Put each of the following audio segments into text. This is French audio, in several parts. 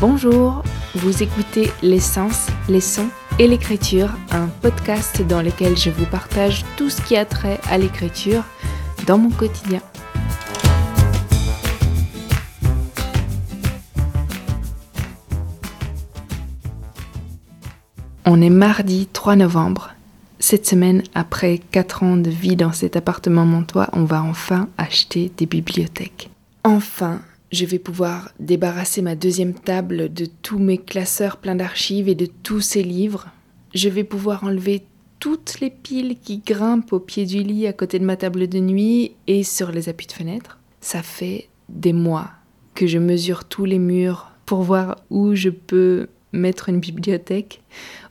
Bonjour, vous écoutez L'essence, les sons et l'écriture, un podcast dans lequel je vous partage tout ce qui a trait à l'écriture dans mon quotidien. On est mardi 3 novembre. Cette semaine, après 4 ans de vie dans cet appartement montois, on va enfin acheter des bibliothèques. Enfin, je vais pouvoir débarrasser ma deuxième table de tous mes classeurs pleins d'archives et de tous ces livres. Je vais pouvoir enlever toutes les piles qui grimpent au pied du lit à côté de ma table de nuit et sur les appuis de fenêtre. Ça fait des mois que je mesure tous les murs pour voir où je peux mettre une bibliothèque.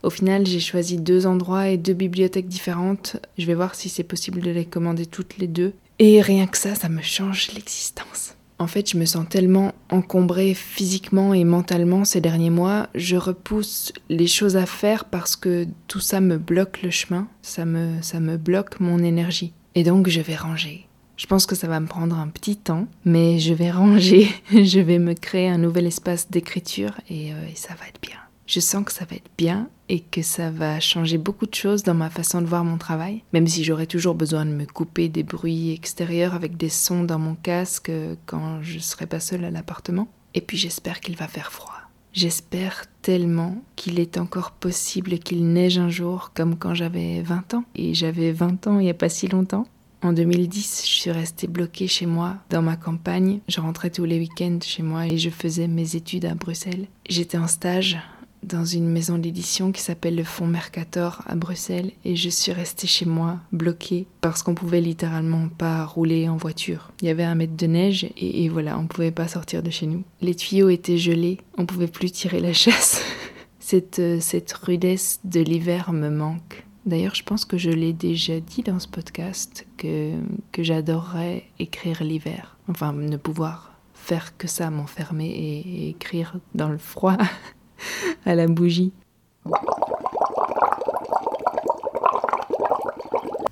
Au final, j'ai choisi deux endroits et deux bibliothèques différentes. Je vais voir si c'est possible de les commander toutes les deux. Et rien que ça, ça me change l'existence. En fait, je me sens tellement encombrée physiquement et mentalement ces derniers mois, je repousse les choses à faire parce que tout ça me bloque le chemin, ça me, ça me bloque mon énergie. Et donc je vais ranger. Je pense que ça va me prendre un petit temps, mais je vais ranger, je vais me créer un nouvel espace d'écriture et, euh, et ça va être bien. Je sens que ça va être bien et que ça va changer beaucoup de choses dans ma façon de voir mon travail, même si j'aurai toujours besoin de me couper des bruits extérieurs avec des sons dans mon casque quand je serai pas seule à l'appartement. Et puis j'espère qu'il va faire froid. J'espère tellement qu'il est encore possible qu'il neige un jour comme quand j'avais 20 ans. Et j'avais 20 ans il n'y a pas si longtemps. En 2010, je suis restée bloquée chez moi, dans ma campagne. Je rentrais tous les week-ends chez moi et je faisais mes études à Bruxelles. J'étais en stage dans une maison d'édition qui s'appelle le Fonds Mercator à Bruxelles et je suis restée chez moi bloquée parce qu'on pouvait littéralement pas rouler en voiture. Il y avait un mètre de neige et, voilà, on pouvait pas sortir de chez nous. Les tuyaux étaient gelés, on pouvait plus tirer la chasse. cette, euh, cette rudesse de l'hiver me manque. D'ailleurs, je pense que je l'ai déjà dit dans ce podcast que j'adorerais écrire l'hiver. Enfin, ne pouvoir faire que ça, m'enfermer et écrire dans le froid. à la bougie.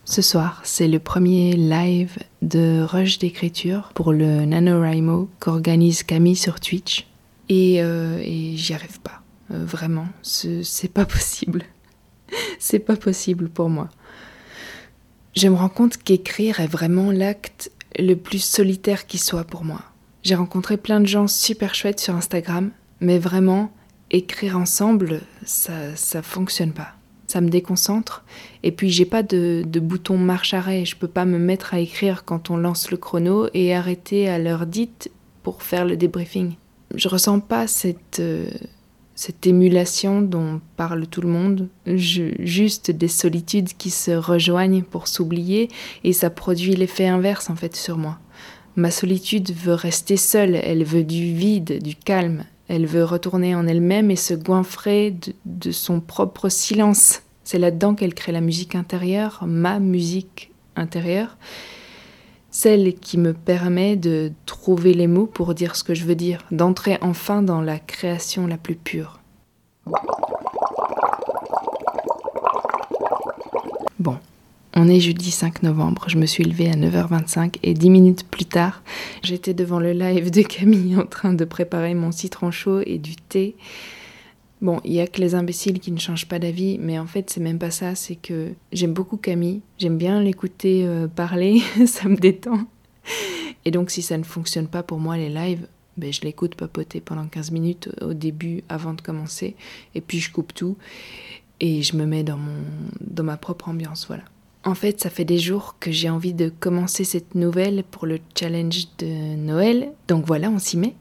Ce soir, c'est le premier live de rush d'écriture pour le NaNoWriMo qu'organise Camille sur Twitch. Et, euh, j'y arrive pas. Euh, vraiment, c'est pas possible. c'est pas possible pour moi. Je me rends compte qu'écrire est vraiment l'acte le plus solitaire qui soit pour moi. J'ai rencontré plein de gens super chouettes sur Instagram, mais vraiment, écrire ensemble, ça, ça fonctionne pas. Ça me déconcentre. Et puis, j'ai pas de, de, bouton marche-arrêt. Je peux pas me mettre à écrire quand on lance le chrono et arrêter à l'heure dite pour faire le débriefing. Je ressens pas cette, euh, cette émulation dont parle tout le monde. juste des solitudes qui se rejoignent pour s'oublier et ça produit l'effet inverse en fait sur moi. Ma solitude veut rester seule, elle veut du vide, du calme, elle veut retourner en elle-même et se goinfrer de, son propre silence. C'est là-dedans qu'elle crée la musique intérieure, ma musique intérieure, celle qui me permet de trouver les mots pour dire ce que je veux dire, d'entrer enfin dans la création la plus pure. On est jeudi 5 novembre, je me suis levée à 9h25 et 10 minutes plus tard, j'étais devant le live de Camille en train de préparer mon citron chaud et du thé. Bon, il y a que les imbéciles qui ne changent pas d'avis, mais en fait, c'est même pas ça, c'est que j'aime beaucoup Camille, j'aime bien l'écouter euh, parler, ça me détend. Et donc, si ça ne fonctionne pas pour moi, les lives, ben, je l'écoute papoter pendant 15 minutes au début avant de commencer, et puis je coupe tout et je me mets dans, mon, dans ma propre ambiance, voilà. En fait, ça fait des jours que j'ai envie de commencer cette nouvelle pour le challenge de Noël. Donc voilà, on s'y met.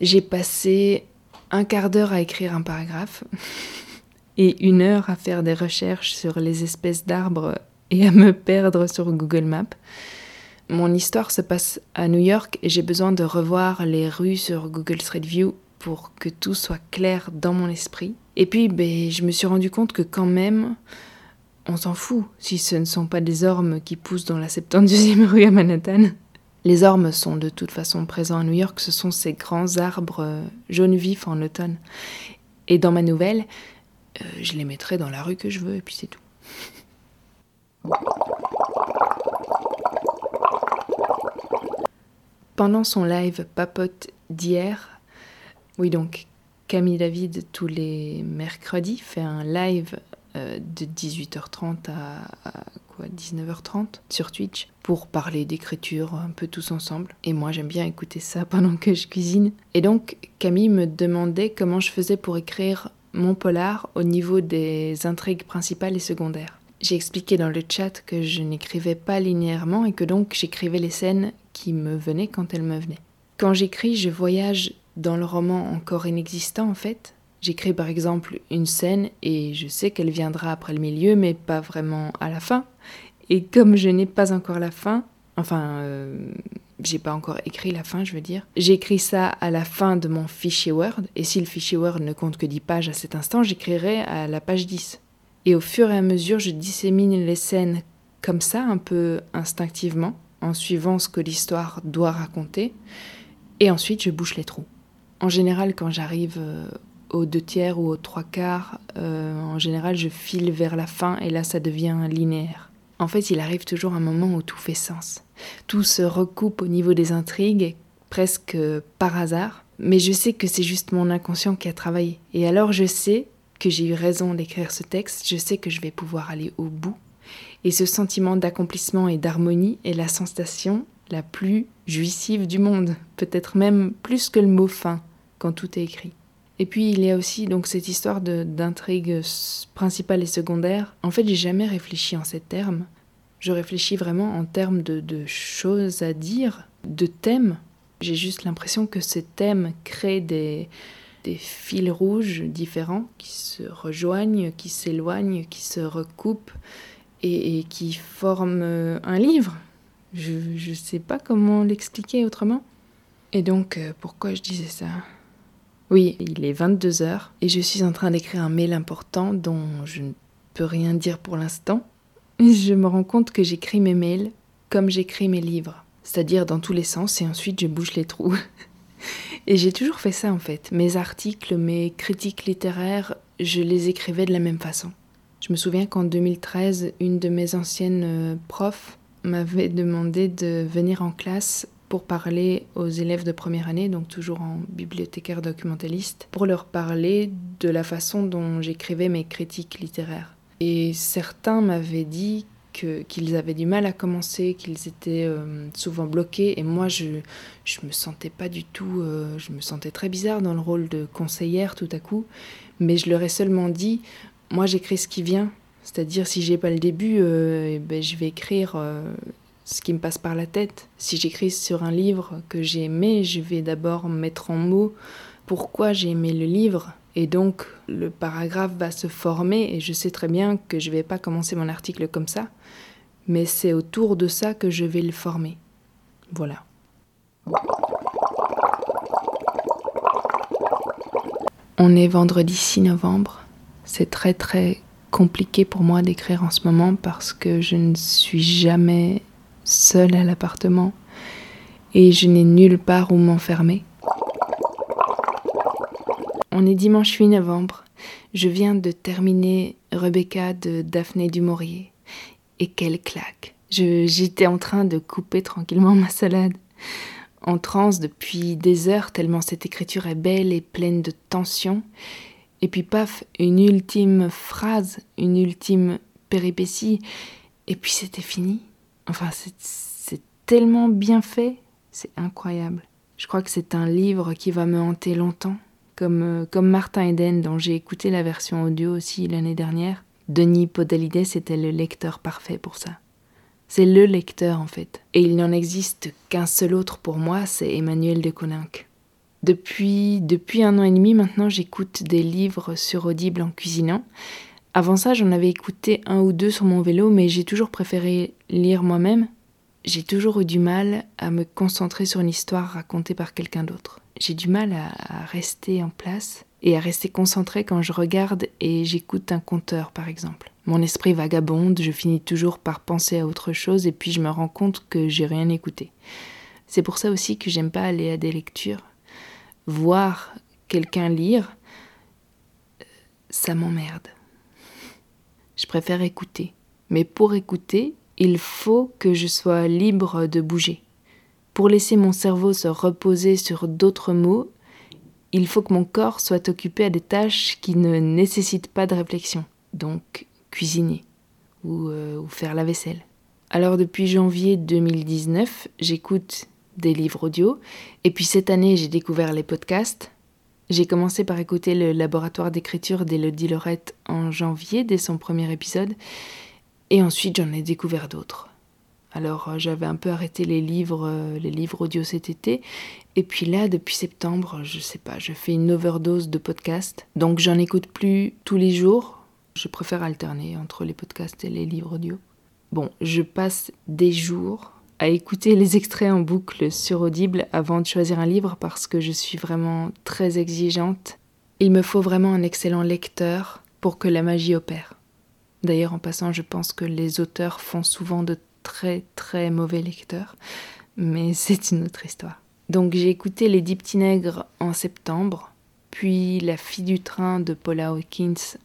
J'ai passé un quart d'heure à écrire un paragraphe et une heure à faire des recherches sur les espèces d'arbres et à me perdre sur Google Maps. Mon histoire se passe à New York et j'ai besoin de revoir les rues sur Google Street View pour que tout soit clair dans mon esprit. Et puis, ben, je me suis rendu compte que quand même, on s'en fout si ce ne sont pas des ormes qui poussent dans la 72e rue à Manhattan. Les ormes sont de toute façon présents à New York, ce sont ces grands arbres euh, jaunes vifs en automne. Et dans ma nouvelle, euh, je les mettrai dans la rue que je veux et puis c'est tout. Pendant son live papote d'hier, oui donc Camille David tous les mercredis fait un live euh, de 18h30 à, quoi 19h30 sur Twitch pour parler d'écriture un peu tous ensemble. Et moi j'aime bien écouter ça pendant que je cuisine. Et donc Camille me demandait comment je faisais pour écrire mon polar au niveau des intrigues principales et secondaires. J'ai expliqué dans le chat que je n'écrivais pas linéairement et que donc j'écrivais les scènes qui me venaient quand elles me venaient. Quand j'écris, je voyage dans le roman encore inexistant en fait, J'écris par exemple une scène et je sais qu'elle viendra après le milieu, mais pas vraiment à la fin. Et comme je n'ai pas encore la fin, enfin, euh, j'ai pas encore écrit la fin, je veux dire, j'écris ça à la fin de mon fichier Word. Et si le fichier Word ne compte que 10 pages à cet instant, j'écrirai à la page 10. Et au fur et à mesure, je dissémine les scènes comme ça, un peu instinctivement, en suivant ce que l'histoire doit raconter. Et ensuite, je bouche les trous. En général, quand j'arrive euh, aux deux tiers ou aux trois quarts, euh, en général, je file vers la fin et là, ça devient linéaire. En fait, il arrive toujours un moment où tout fait sens. Tout se recoupe au niveau des intrigues, presque par hasard, mais je sais que c'est juste mon inconscient qui a travaillé. Et alors, je sais que j'ai eu raison d'écrire ce texte, je sais que je vais pouvoir aller au bout. Et ce sentiment d'accomplissement et d'harmonie est la sensation la plus jouissive du monde, peut-être même plus que le mot fin quand tout est écrit. Et puis il y a aussi donc cette histoire d'intrigue principale et secondaire. En fait, j'ai jamais réfléchi en ces termes. Je réfléchis vraiment en termes de, de choses à dire, de thèmes. J'ai juste l'impression que ces thèmes créent des, des fils rouges différents qui se rejoignent, qui s'éloignent, qui se recoupent et, et, qui forment un livre. Je ne sais pas comment l'expliquer autrement. Et donc, euh, pourquoi je disais ça? Oui, il est 22 heures et je suis en train d'écrire un mail important dont je ne peux rien dire pour l'instant. Je me rends compte que j'écris mes mails comme j'écris mes livres, c'est-à-dire dans tous les sens et ensuite je bouche les trous. Et j'ai toujours fait ça en fait. Mes articles, mes critiques littéraires, je les écrivais de la même façon. Je me souviens qu'en 2013, une de mes anciennes euh, profs m'avait demandé de venir en classe pour parler aux élèves de première année, donc toujours en bibliothécaire documentaliste, pour leur parler de la façon dont j'écrivais mes critiques littéraires. Et certains m'avaient dit qu'ils avaient du mal à commencer, qu'ils étaient euh, souvent bloqués, et moi je je me sentais pas du tout, euh, je me sentais très bizarre dans le rôle de conseillère tout à coup, mais je leur ai seulement dit, moi j'écris ce qui vient, c'est-à-dire si j'ai pas le début, euh, eh ben, je vais écrire ce qui me passe par la tête. Si j'écris sur un livre que j'ai aimé, je vais d'abord mettre en mots pourquoi j'ai aimé le livre. Et donc le paragraphe va se former et je sais très bien que je ne vais pas commencer mon article comme ça, mais c'est autour de ça que je vais le former. Voilà. On est vendredi 6 novembre. C'est très très compliqué pour moi d'écrire en ce moment parce que je ne suis jamais seule à l'appartement, et je n'ai nulle part où m'enfermer. On est dimanche 8 novembre. Je viens de terminer Rebecca de Daphné du. Et quelle claque J'étais en train de couper tranquillement ma salade, en transe depuis des heures tellement cette écriture est belle et pleine de tension. Et puis paf, une ultime phrase, une ultime péripétie, et puis c'était fini. Enfin, c'est tellement bien fait, c'est incroyable. Je crois que c'est un livre qui va me hanter longtemps, comme, euh, comme Martin Eden, dont j'ai écouté la version audio aussi l'année dernière. Denis Podalides était le lecteur parfait pour ça. C'est le lecteur en fait. Et il n'en existe qu'un seul autre pour moi, c'est Emmanuel de Coninck. Depuis, depuis un an et demi maintenant, j'écoute des livres sur Audible en cuisinant. Avant ça, j'en avais écouté un ou deux sur mon vélo, mais j'ai toujours préféré lire moi-même. J'ai toujours eu du mal à me concentrer sur une histoire racontée par quelqu'un d'autre. J'ai du mal à, rester en place et à rester concentré quand je regarde et j'écoute un conteur, par exemple. Mon esprit vagabonde, je finis toujours par penser à autre chose et puis je me rends compte que j'ai rien écouté. C'est pour ça aussi que j'aime pas aller à des lectures. Voir quelqu'un lire, ça m'emmerde. Je préfère écouter. Mais pour écouter, il faut que je sois libre de bouger. Pour laisser mon cerveau se reposer sur d'autres mots, il faut que mon corps soit occupé à des tâches qui ne nécessitent pas de réflexion, donc cuisiner ou, euh, ou faire la vaisselle. Alors depuis janvier 2019, j'écoute des livres audio, et puis cette année j'ai découvert les podcasts. J'ai commencé par écouter le laboratoire d'écriture d'Elodie Lorette en janvier, dès son premier épisode, et ensuite j'en ai découvert d'autres. Alors euh, j'avais un peu arrêté les livres, euh, les livres audio cet été, et puis là depuis septembre, je sais pas, je fais une overdose de podcasts, donc j'en écoute plus tous les jours. Je préfère alterner entre les podcasts et les livres audio. Bon, je passe des jours à écouter les extraits en boucle sur Audible avant de choisir un livre parce que je suis vraiment très exigeante. Il me faut vraiment un excellent lecteur pour que la magie opère. D'ailleurs, en passant, je pense que les auteurs font souvent de très très mauvais lecteurs, mais c'est une autre histoire. Donc j'ai écouté Les Dix Petits en septembre, puis La fille du train de Paula Hawkins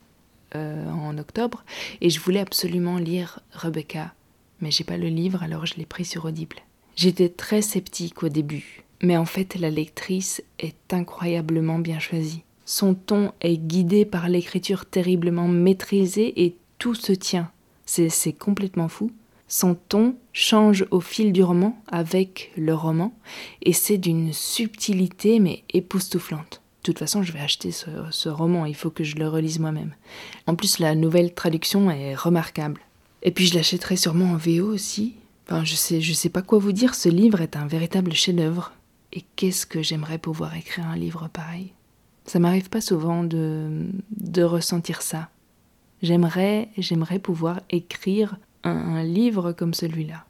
euh, en octobre, et je voulais absolument lire Rebecca, mais j'ai pas le livre alors je l'ai pris sur Audible. J'étais très sceptique au début, mais en fait la lectrice est incroyablement bien choisie. Son ton est guidé par l'écriture terriblement maîtrisée et tout se tient. C'est complètement fou. Son ton change au fil du roman avec le roman et c'est d'une subtilité mais époustouflante. De toute façon, je vais acheter ce, roman, il faut que je le relise moi-même. En plus, la nouvelle traduction est remarquable. Et puis je l'achèterai sûrement en VO aussi. Enfin, je sais, je sais pas quoi vous dire, ce livre est un véritable chef-d'œuvre. Et qu'est-ce que j'aimerais pouvoir écrire un livre pareil? Ça m'arrive pas souvent de, de ressentir ça. J'aimerais, j'aimerais pouvoir écrire un, livre comme celui-là.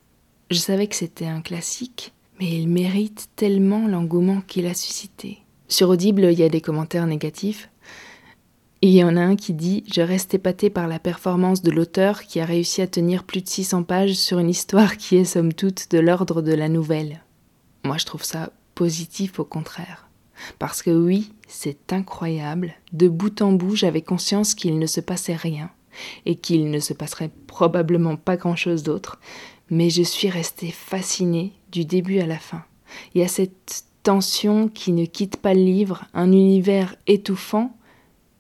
Je savais que c'était un classique, mais il mérite tellement l'engouement qu'il a suscité. Sur Audible, il y a des commentaires négatifs. Il y en a un qui dit Je reste épaté par la performance de l'auteur qui a réussi à tenir plus de 600 pages sur une histoire qui est somme toute de l'ordre de la nouvelle. Moi, je trouve ça positif au contraire. Parce que oui, c'est incroyable. De bout en bout, j'avais conscience qu'il ne se passait rien et qu'il ne se passerait probablement pas grand-chose d'autre, mais je suis restée fascinée du début à la fin. Il y a cette tension qui ne quitte pas le livre, un univers étouffant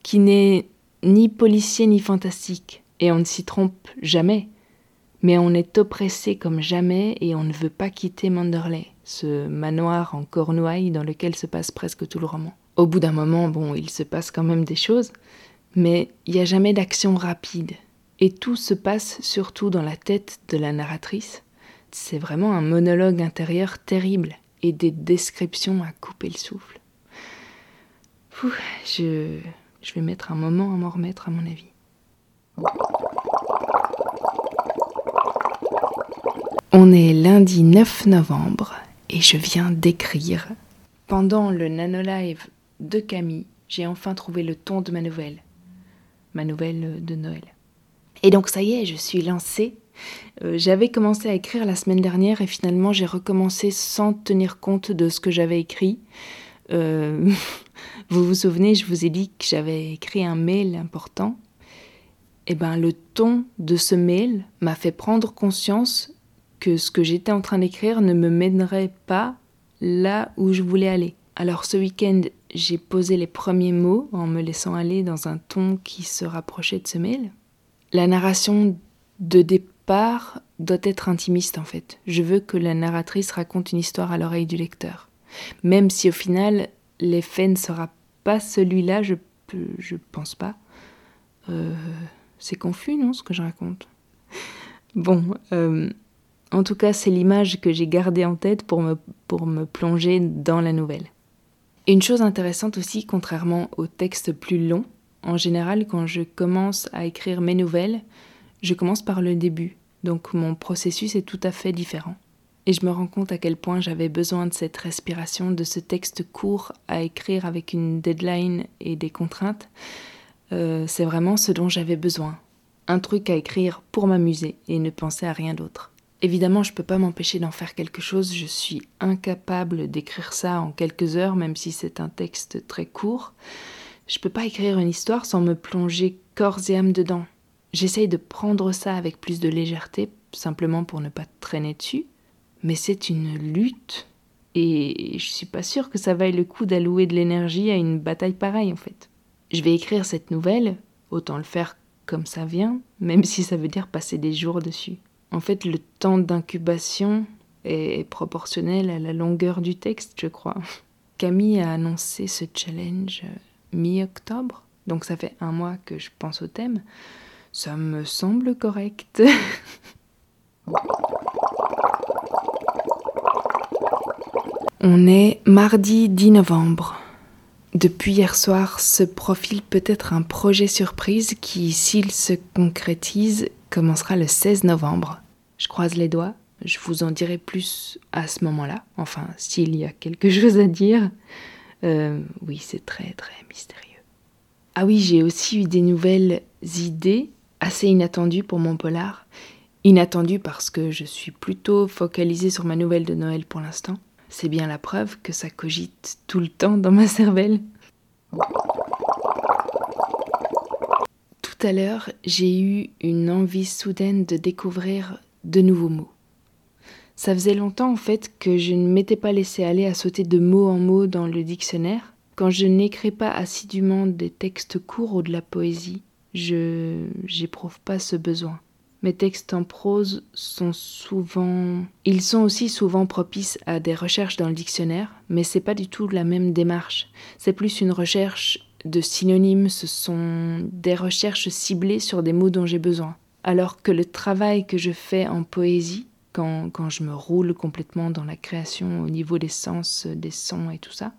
qui n'est ni policier ni fantastique, et on ne s'y trompe jamais. Mais on est oppressé comme jamais et on ne veut pas quitter Manderley, ce manoir en cornouailles dans lequel se passe presque tout le roman. Au bout d'un moment, bon, il se passe quand même des choses, mais il n'y a jamais d'action rapide. Et tout se passe surtout dans la tête de la narratrice. C'est vraiment un monologue intérieur terrible et des descriptions à couper le souffle. je, je vais mettre un moment à m'en remettre à mon avis. On est lundi 9 novembre et je viens d'écrire. Pendant le nanolive de Camille, j'ai enfin trouvé le ton de ma nouvelle ma nouvelle de Noël. Et donc ça y est, je suis lancée. Euh, j'avais commencé à écrire la semaine dernière et finalement j'ai recommencé sans tenir compte de ce que j'avais écrit. Euh, vous vous souvenez, je vous ai dit que j'avais écrit un mail important. Eh ben le ton de ce mail m'a fait prendre conscience que ce que j'étais en train d'écrire ne me mènerait pas là où je voulais aller. Alors ce week-end, j'ai posé les premiers mots en me laissant aller dans un ton qui se rapprochait de ce mail. La narration de départ doit être intimiste en fait. Je veux que la narratrice raconte une histoire à l'oreille du lecteur. Même si au final l'effet ne sera pas celui-là, je, je pense pas. Euh, c'est confus, non, ce que je raconte? Bon, euh, en tout cas, c'est l'image que j'ai gardée en tête pour me, pour me plonger dans la nouvelle. Et une chose intéressante aussi, contrairement aux textes plus longs, en général, quand je commence à écrire mes nouvelles, je commence par le début, donc mon processus est tout à fait différent. Et je me rends compte à quel point j'avais besoin de cette respiration, de ce texte court à écrire avec une deadline et des contraintes. Euh, c'est vraiment ce dont j'avais besoin. Un truc à écrire pour m'amuser et ne penser à rien d'autre. Évidemment, je ne peux pas m'empêcher d'en faire quelque chose, je suis incapable d'écrire ça en quelques heures, même si c'est un texte très court. Je ne peux pas écrire une histoire sans me plonger corps et âme dedans. J'essaye de prendre ça avec plus de légèreté, simplement pour ne pas traîner dessus, mais c'est une lutte. Et je suis pas sûre que ça vaille le coup d'allouer de l'énergie à une bataille pareille en fait. Je vais écrire cette nouvelle, autant le faire comme ça vient, même si ça veut dire passer des jours dessus. En fait, le temps d'incubation est proportionnel à la longueur du texte, je crois. Camille a annoncé ce challenge euh, mi-octobre, donc ça fait un mois que je pense au thème. Ça me semble correct. On est mardi 10 novembre. Depuis hier soir se profile peut-être un projet surprise qui, s'il se concrétise, commencera le 16 novembre. Je croise les doigts, je vous en dirai plus à ce moment-là, enfin s'il y a quelque chose à dire. Euh, oui, c'est très très mystérieux. Ah oui, j'ai aussi eu des nouvelles idées assez inattendues pour mon polar. Inattendues parce que je suis plutôt focalisée sur ma nouvelle de Noël pour l'instant. C'est bien la preuve que ça cogite tout le temps dans ma cervelle. Tout à l'heure, j'ai eu une envie soudaine de découvrir de nouveaux mots. Ça faisait longtemps en fait que je ne m'étais pas laissé aller à sauter de mot en mot dans le dictionnaire. Quand je n'écris pas assidûment des textes courts ou de la poésie, je j'éprouve pas ce besoin. Mes textes en prose sont souvent. Ils sont aussi souvent propices à des recherches dans le dictionnaire, mais c'est pas du tout la même démarche. C'est plus une recherche de synonymes, ce sont des recherches ciblées sur des mots dont j'ai besoin. Alors que le travail que je fais en poésie, quand, quand je me roule complètement dans la création au niveau des sens, des sons et tout ça,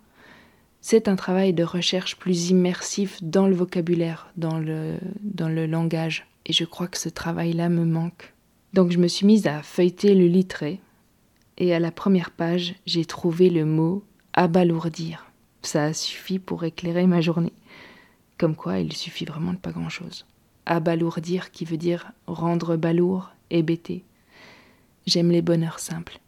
c'est un travail de recherche plus immersif dans le vocabulaire, dans le, dans le langage et je crois que ce travail-là me manque. Donc je me suis mise à feuilleter le littré, et à la première page, j'ai trouvé le mot abalourdir. Ça a suffi pour éclairer ma journée. Comme quoi, il suffit vraiment de pas grand-chose. Abalourdir qui veut dire rendre balourd, hébété. J'aime les bonheurs simples.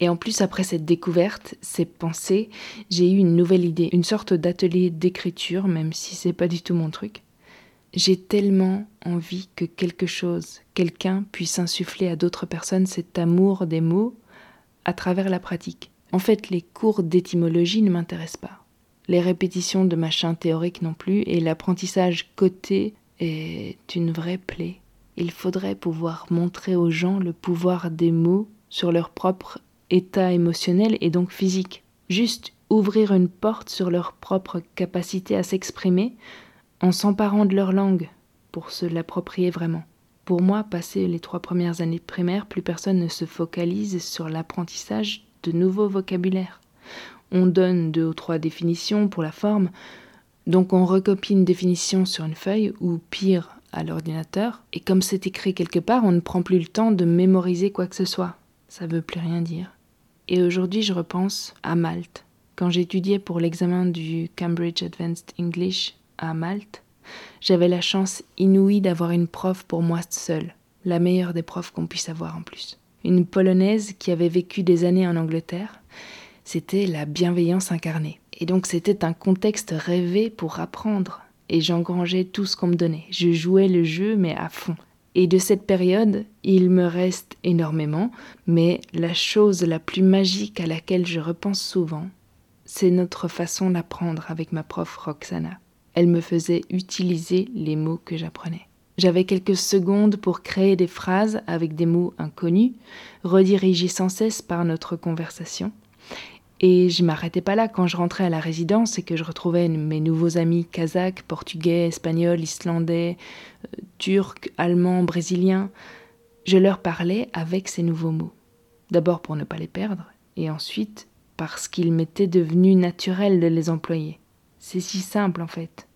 Et en plus, après cette découverte, ces pensées, j'ai eu une nouvelle idée, une sorte d'atelier d'écriture, même si c'est pas du tout mon truc. J'ai tellement envie que quelque chose, quelqu'un puisse insuffler à d'autres personnes cet amour des mots à travers la pratique. En fait, les cours d'étymologie ne m'intéressent pas. Les répétitions de machin théorique non plus, et l'apprentissage coté est une vraie plaie. Il faudrait pouvoir montrer aux gens le pouvoir des mots sur leur propre état émotionnel et donc physique. Juste ouvrir une porte sur leur propre capacité à s'exprimer en s'emparant de leur langue pour se l'approprier vraiment. Pour moi, passé les trois premières années de primaire, plus personne ne se focalise sur l'apprentissage de nouveaux vocabulaires. On donne deux ou trois définitions pour la forme, donc on recopie une définition sur une feuille ou pire à l'ordinateur, et comme c'est écrit quelque part, on ne prend plus le temps de mémoriser quoi que ce soit. Ça veut plus rien dire. Et aujourd'hui, je repense à Malte. Quand j'étudiais pour l'examen du Cambridge Advanced English, à Malte, j'avais la chance inouïe d'avoir une prof pour moi seule, la meilleure des profs qu'on puisse avoir en plus. Une polonaise qui avait vécu des années en Angleterre. C'était la bienveillance incarnée. Et donc c'était un contexte rêvé pour apprendre. Et j'engrangeais tout ce qu'on me donnait. Je jouais le jeu, mais à fond. Et de cette période, il me reste énormément, mais la chose la plus magique à laquelle je repense souvent, c'est notre façon d'apprendre avec ma prof Roxana. Elle me faisait utiliser les mots que j'apprenais. J'avais quelques secondes pour créer des phrases avec des mots inconnus, redirigés sans cesse par notre conversation. Et je m'arrêtais pas là quand je rentrais à la résidence et que je retrouvais mes nouveaux amis kazakhs, portugais, espagnols, islandais, euh, turcs, allemands, brésiliens. Je leur parlais avec ces nouveaux mots. D'abord pour ne pas les perdre, et ensuite parce qu'il m'était devenu naturel de les employer. C'est si simple en fait.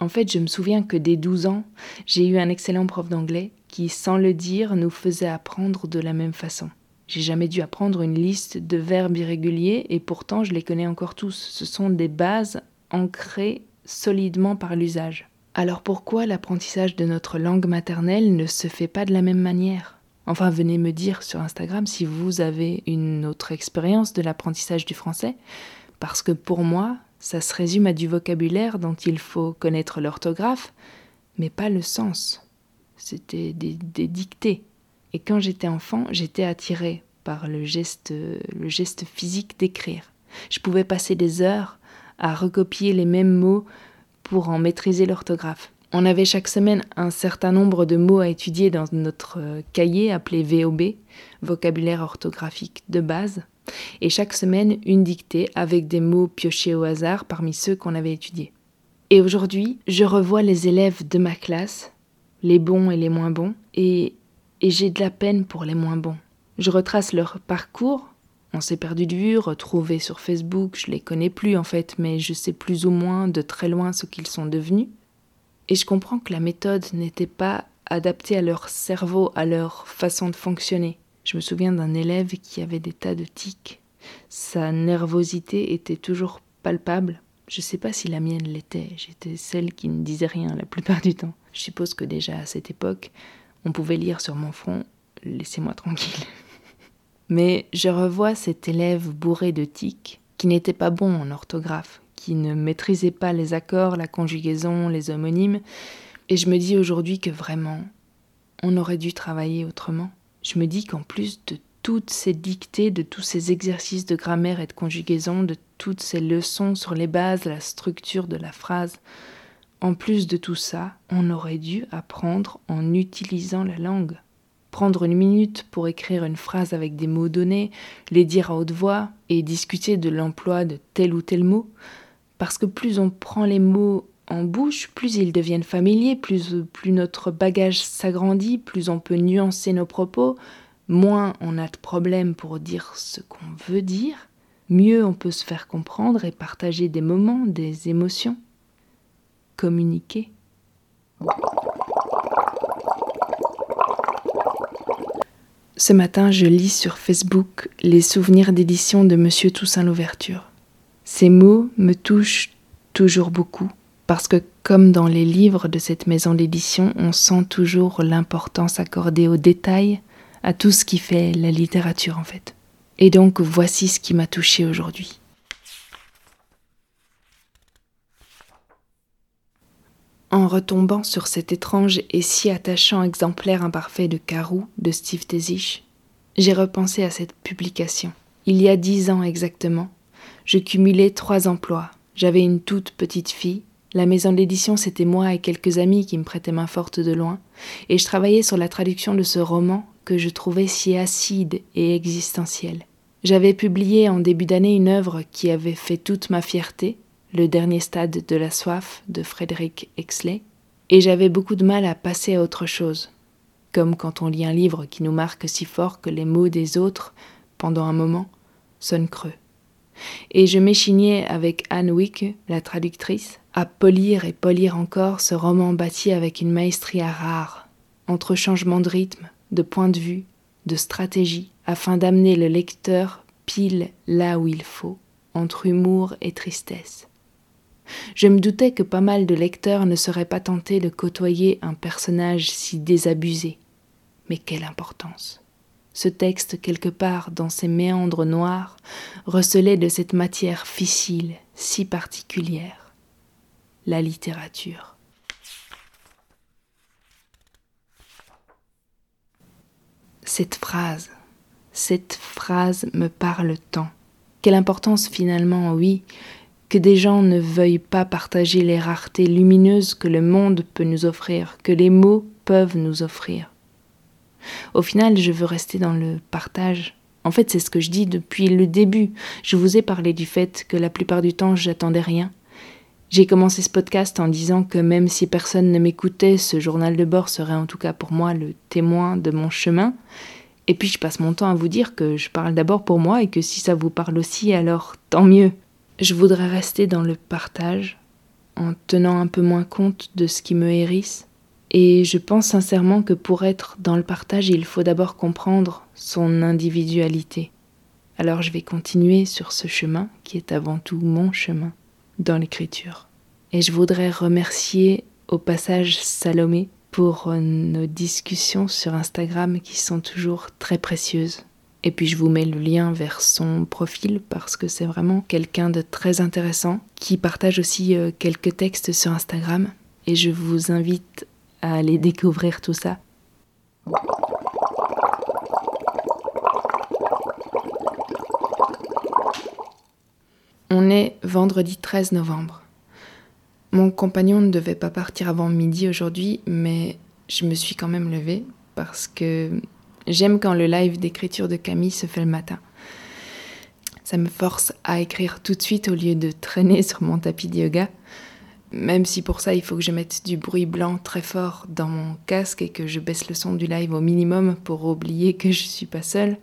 En fait, je me souviens que dès 12 ans, j'ai eu un excellent prof d'anglais qui, sans le dire, nous faisait apprendre de la même façon. J'ai jamais dû apprendre une liste de verbes irréguliers et pourtant je les connais encore tous. Ce sont des bases ancrées solidement par l'usage. Alors pourquoi l'apprentissage de notre langue maternelle ne se fait pas de la même manière? Enfin, venez me dire sur Instagram si vous avez une autre expérience de l'apprentissage du français, parce que pour moi, ça se résume à du vocabulaire dont il faut connaître l'orthographe, mais pas le sens. C'était des, dictées. Et quand j'étais enfant, j'étais attirée par le geste, le geste physique d'écrire. Je pouvais passer des heures à recopier les mêmes mots pour en maîtriser l'orthographe. On avait chaque semaine un certain nombre de mots à étudier dans notre euh, cahier appelé VOB, vocabulaire orthographique de base, et chaque semaine une dictée avec des mots piochés au hasard parmi ceux qu'on avait étudiés. Et aujourd'hui, je revois les élèves de ma classe, les bons et les moins bons, et, et j'ai de la peine pour les moins bons. Je retrace leur parcours, on s'est perdu de vue, retrouvé sur Facebook, je les connais plus en fait, mais je sais plus ou moins de très loin ce qu'ils sont devenus. Et je comprends que la méthode n'était pas adaptée à leur cerveau, à leur façon de fonctionner. Je me souviens d'un élève qui avait des tas de tics. Sa nervosité était toujours palpable. Je ne sais pas si la mienne l'était. J'étais celle qui ne disait rien la plupart du temps. Je suppose que déjà à cette époque, on pouvait lire sur mon front Laissez-moi tranquille. Mais je revois cet élève bourré de tics qui n'était pas bon en orthographe, qui ne maîtrisait pas les accords, la conjugaison, les homonymes, et je me dis aujourd'hui que vraiment, on aurait dû travailler autrement. Je me dis qu'en plus de toutes ces dictées, de tous ces exercices de grammaire et de conjugaison, de toutes ces leçons sur les bases, la structure de la phrase, en plus de tout ça, on aurait dû apprendre en utilisant la langue. Prendre une minute pour écrire une phrase avec des mots donnés, les dire à haute voix et discuter de l'emploi de tel ou tel mot, parce que plus on prend les mots en bouche, plus ils deviennent familiers, plus, plus notre bagage s'agrandit, plus on peut nuancer nos propos, moins on a de problèmes pour dire ce qu'on veut dire, mieux on peut se faire comprendre et partager des moments, des émotions. Communiquer. Ce matin, je lis sur Facebook les souvenirs d'édition de Monsieur Toussaint Louverture. Ces mots me touchent toujours beaucoup, parce que comme dans les livres de cette maison d'édition, on sent toujours l'importance accordée aux détails, à tout ce qui fait la littérature en fait. Et donc voici ce qui m'a touché aujourd'hui. En retombant sur cet étrange et si attachant exemplaire imparfait de Carou de Steve Tezich, j'ai repensé à cette publication. Il y a dix ans exactement, je cumulais trois emplois. J'avais une toute petite fille. La maison d'édition, c'était moi et quelques amis qui me prêtaient main forte de loin. Et je travaillais sur la traduction de ce roman que je trouvais si acide et existentiel. J'avais publié en début d'année une œuvre qui avait fait toute ma fierté, Le dernier stade de la soif de Frédéric Exley, et j'avais beaucoup de mal à passer à autre chose, comme quand on lit un livre qui nous marque si fort que les mots des autres, pendant un moment, sonnent creux et je m'échignais avec Anne Wick, la traductrice, à polir et polir encore ce roman bâti avec une maestria rare, entre changement de rythme, de point de vue, de stratégie, afin d'amener le lecteur pile là où il faut, entre humour et tristesse. Je me doutais que pas mal de lecteurs ne seraient pas tentés de côtoyer un personnage si désabusé. Mais quelle importance ce texte, quelque part dans ses méandres noirs, recelait de cette matière fissile, si particulière, la littérature. Cette phrase, cette phrase me parle tant. Quelle importance finalement, oui, que des gens ne veuillent pas partager les raretés lumineuses que le monde peut nous offrir, que les mots peuvent nous offrir. Au final, je veux rester dans le partage. En fait, c'est ce que je dis depuis le début. Je vous ai parlé du fait que la plupart du temps, j'attendais rien. J'ai commencé ce podcast en disant que même si personne ne m'écoutait, ce journal de bord serait en tout cas pour moi le témoin de mon chemin. Et puis je passe mon temps à vous dire que je parle d'abord pour moi et que si ça vous parle aussi, alors tant mieux. Je voudrais rester dans le partage, en tenant un peu moins compte de ce qui me hérisse, et je pense sincèrement que pour être dans le partage, il faut d'abord comprendre son individualité. Alors je vais continuer sur ce chemin qui est avant tout mon chemin dans l'écriture. Et je voudrais remercier au passage Salomé pour nos discussions sur Instagram qui sont toujours très précieuses. Et puis je vous mets le lien vers son profil parce que c'est vraiment quelqu'un de très intéressant qui partage aussi euh, quelques textes sur Instagram. Et je vous invite à aller découvrir tout ça. Vendredi 13 novembre. Mon compagnon ne devait pas partir avant midi aujourd'hui, mais je me suis quand même levée parce que j'aime quand le live d'écriture de Camille se fait le matin. Ça me force à écrire tout de suite au lieu de traîner sur mon tapis de yoga, même si pour ça il faut que je mette du bruit blanc très fort dans mon casque et que je baisse le son du live au minimum pour oublier que je suis pas seule.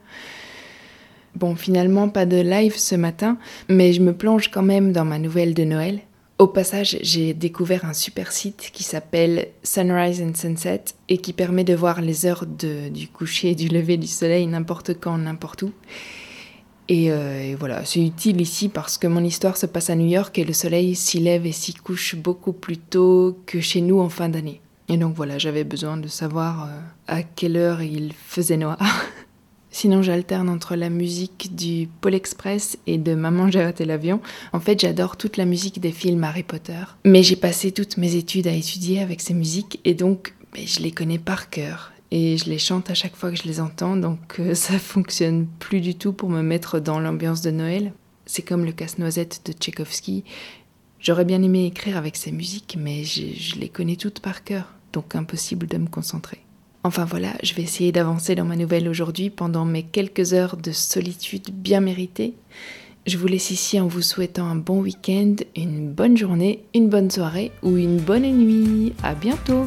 Bon, finalement, pas de live ce matin, mais je me plonge quand même dans ma nouvelle de Noël. Au passage, j'ai découvert un super site qui s'appelle Sunrise and Sunset et qui permet de voir les heures du coucher et du lever du soleil n'importe quand, n'importe où. Et, euh, et voilà, c'est utile ici parce que mon histoire se passe à New York et le soleil s'y lève et s'y couche beaucoup plus tôt que chez nous en fin d'année. Et donc voilà, j'avais besoin de savoir euh, à quelle heure il faisait noir. Sinon, j'alterne entre la musique du Pôle Express et de Maman, j'ai raté l'avion. En fait, j'adore toute la musique des films Harry Potter. Mais j'ai passé toutes mes études à étudier avec ces musiques et donc ben, je les connais par cœur. Et je les chante à chaque fois que je les entends, donc euh, ça fonctionne plus du tout pour me mettre dans l'ambiance de Noël. C'est comme le casse-noisette de Tchaïkovski. J'aurais bien aimé écrire avec ces musiques, mais je les connais toutes par cœur, donc impossible de me concentrer. Enfin voilà, je vais essayer d'avancer dans ma nouvelle aujourd'hui pendant mes quelques heures de solitude bien méritées. Je vous laisse ici en vous souhaitant un bon week-end, une bonne journée, une bonne soirée ou une bonne nuit. À bientôt!